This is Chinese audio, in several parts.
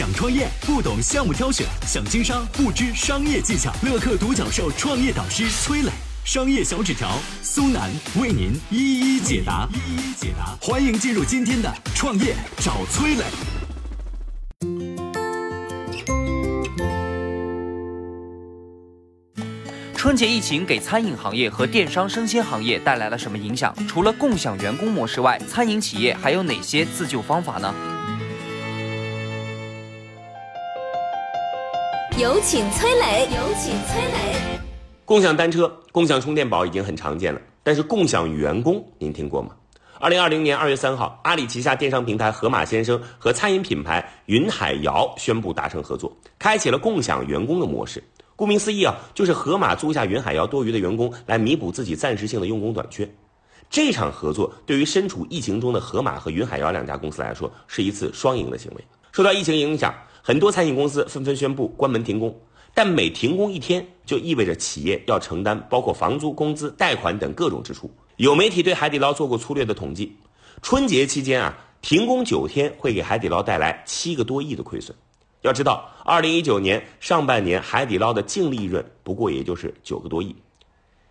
想创业不懂项目挑选，想经商不知商业技巧。乐客独角兽创业导师崔磊，商业小纸条苏南为您一一解答。一一解答，欢迎进入今天的创业找崔磊。春节疫情给餐饮行业和电商生鲜行业带来了什么影响？除了共享员工模式外，餐饮企业还有哪些自救方法呢？有请崔磊。有请崔磊。共享单车、共享充电宝已经很常见了，但是共享员工您听过吗？二零二零年二月三号，阿里旗下电商平台盒马先生和餐饮品牌云海肴宣布达成合作，开启了共享员工的模式。顾名思义啊，就是盒马租下云海肴多余的员工来弥补自己暂时性的用工短缺。这场合作对于身处疫情中的盒马和云海肴两家公司来说，是一次双赢的行为。受到疫情影响，很多餐饮公司纷纷宣布关门停工，但每停工一天，就意味着企业要承担包括房租、工资、贷款等各种支出。有媒体对海底捞做过粗略的统计，春节期间啊，停工九天会给海底捞带来七个多亿的亏损。要知道，二零一九年上半年海底捞的净利润不过也就是九个多亿。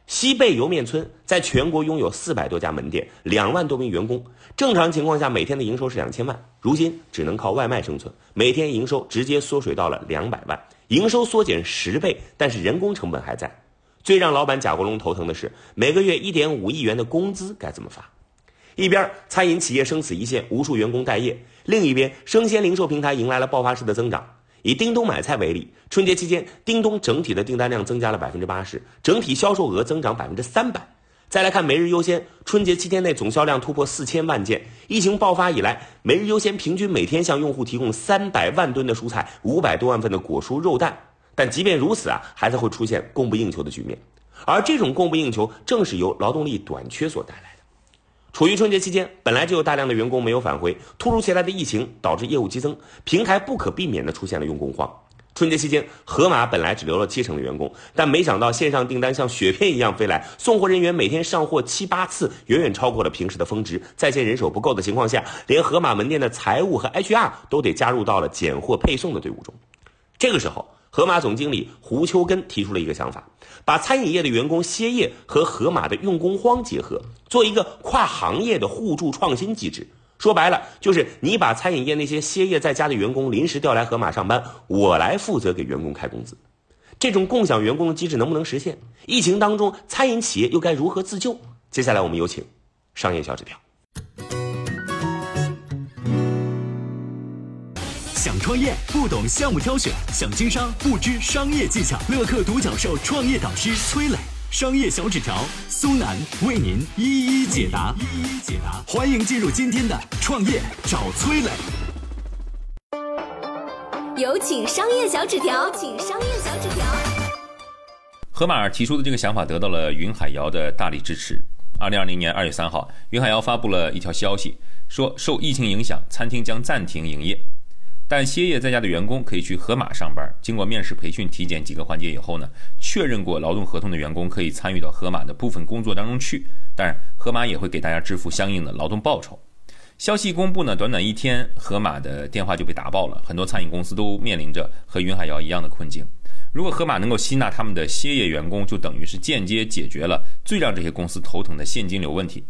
西贝莜面村在全国拥有四百多家门店，两万多名员工，正常情况下每天的营收是两千万，如今只能靠外卖生存，每天营收直接缩水到了两百万，营收缩减十倍，但是人工成本还在。最让老板贾国龙头疼的是，每个月一点五亿元的工资该怎么发？一边餐饮企业生死一线，无数员工待业；另一边生鲜零售平台迎来了爆发式的增长。以叮咚买菜为例，春节期间，叮咚整体的订单量增加了百分之八十，整体销售额增长百分之三百。再来看每日优鲜，春节七天内总销量突破四千万件。疫情爆发以来，每日优鲜平均每天向用户提供三百万吨的蔬菜，五百多万份的果蔬肉蛋。但即便如此啊，还是会出现供不应求的局面。而这种供不应求，正是由劳动力短缺所带来。处于春节期间，本来就有大量的员工没有返回，突如其来的疫情导致业务激增，平台不可避免的出现了用工荒。春节期间，盒马本来只留了七成的员工，但没想到线上订单像雪片一样飞来，送货人员每天上货七八次，远远超过了平时的峰值。在线人手不够的情况下，连盒马门店的财务和 HR 都得加入到了拣货配送的队伍中。这个时候，盒马总经理胡秋根提出了一个想法，把餐饮业的员工歇业和盒马的用工荒结合，做一个跨行业的互助创新机制。说白了，就是你把餐饮业那些歇业在家的员工临时调来盒马上班，我来负责给员工开工资。这种共享员工的机制能不能实现？疫情当中，餐饮企业又该如何自救？接下来我们有请商业小纸条。想创业不懂项目挑选，想经商不知商业技巧。乐客独角兽创业导师崔磊，商业小纸条苏南为您一一解答。一一解答，欢迎进入今天的创业找崔磊。有请商业小纸条，请商业小纸条。盒马提出的这个想法得到了云海肴的大力支持。二零二零年二月三号，云海肴发布了一条消息，说受疫情影响，餐厅将暂停营业。但歇业在家的员工可以去盒马上班。经过面试、培训、体检几个环节以后呢，确认过劳动合同的员工可以参与到盒马的部分工作当中去。当然，盒马也会给大家支付相应的劳动报酬。消息公布呢，短短一天，盒马的电话就被打爆了。很多餐饮公司都面临着和云海肴一样的困境。如果盒马能够吸纳他们的歇业员工，就等于是间接解决了最让这些公司头疼的现金流问题。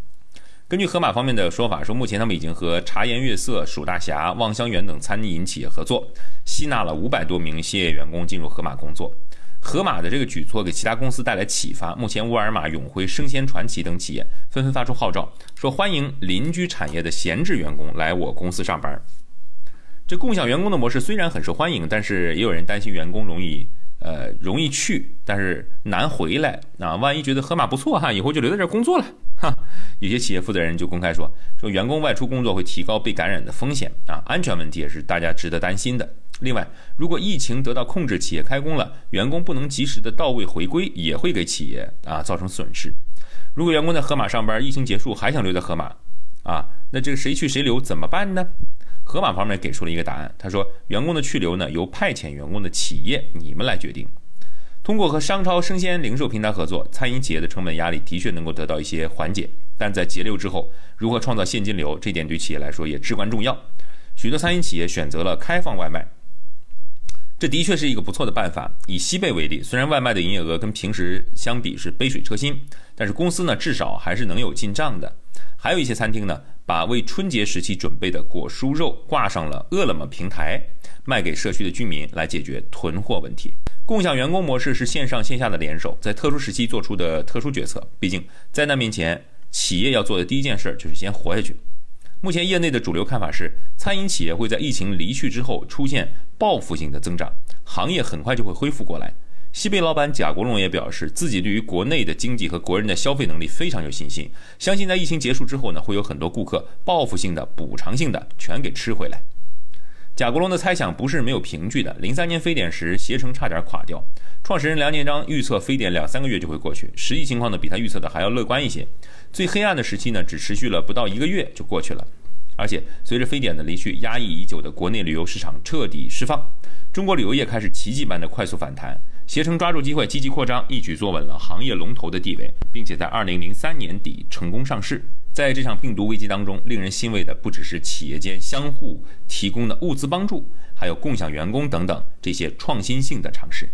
根据盒马方面的说法，说目前他们已经和茶颜悦色、蜀大侠、望香园等餐饮企业合作，吸纳了五百多名歇业员工进入盒马工作。盒马的这个举措给其他公司带来启发，目前沃尔玛、永辉、生鲜传奇等企业纷纷发出号召，说欢迎邻居产业的闲置员工来我公司上班。这共享员工的模式虽然很受欢迎，但是也有人担心员工容易呃容易去，但是难回来啊。万一觉得盒马不错哈，以后就留在这工作了。哈，有些企业负责人就公开说，说员工外出工作会提高被感染的风险啊，安全问题也是大家值得担心的。另外，如果疫情得到控制，企业开工了，员工不能及时的到位回归，也会给企业啊造成损失。如果员工在盒马上班，疫情结束还想留在盒马，啊，那这个谁去谁留怎么办呢？盒马方面给出了一个答案，他说，员工的去留呢，由派遣员工的企业你们来决定。通过和商超生鲜零售平台合作，餐饮企业的成本压力的确能够得到一些缓解。但在节流之后，如何创造现金流，这点对企业来说也至关重要。许多餐饮企业选择了开放外卖，这的确是一个不错的办法。以西贝为例，虽然外卖的营业额跟平时相比是杯水车薪，但是公司呢至少还是能有进账的。还有一些餐厅呢，把为春节时期准备的果蔬肉挂上了饿了么平台，卖给社区的居民来解决囤货问题。共享员工模式是线上线下的联手，在特殊时期做出的特殊决策。毕竟灾难面前，企业要做的第一件事就是先活下去。目前业内的主流看法是，餐饮企业会在疫情离去之后出现报复性的增长，行业很快就会恢复过来。西贝老板贾国龙也表示，自己对于国内的经济和国人的消费能力非常有信心，相信在疫情结束之后呢，会有很多顾客报复性的、补偿性的全给吃回来。贾国龙的猜想不是没有凭据的。零三年非典时，携程差点垮掉，创始人梁建章预测非典两三个月就会过去，实际情况呢比他预测的还要乐观一些。最黑暗的时期呢，只持续了不到一个月就过去了。而且随着非典的离去，压抑已久的国内旅游市场彻底释放，中国旅游业开始奇迹般的快速反弹。携程抓住机会，积极扩张，一举坐稳了行业龙头的地位，并且在二零零三年底成功上市。在这场病毒危机当中，令人欣慰的不只是企业间相互提供的物资帮助，还有共享员工等等这些创新性的尝试。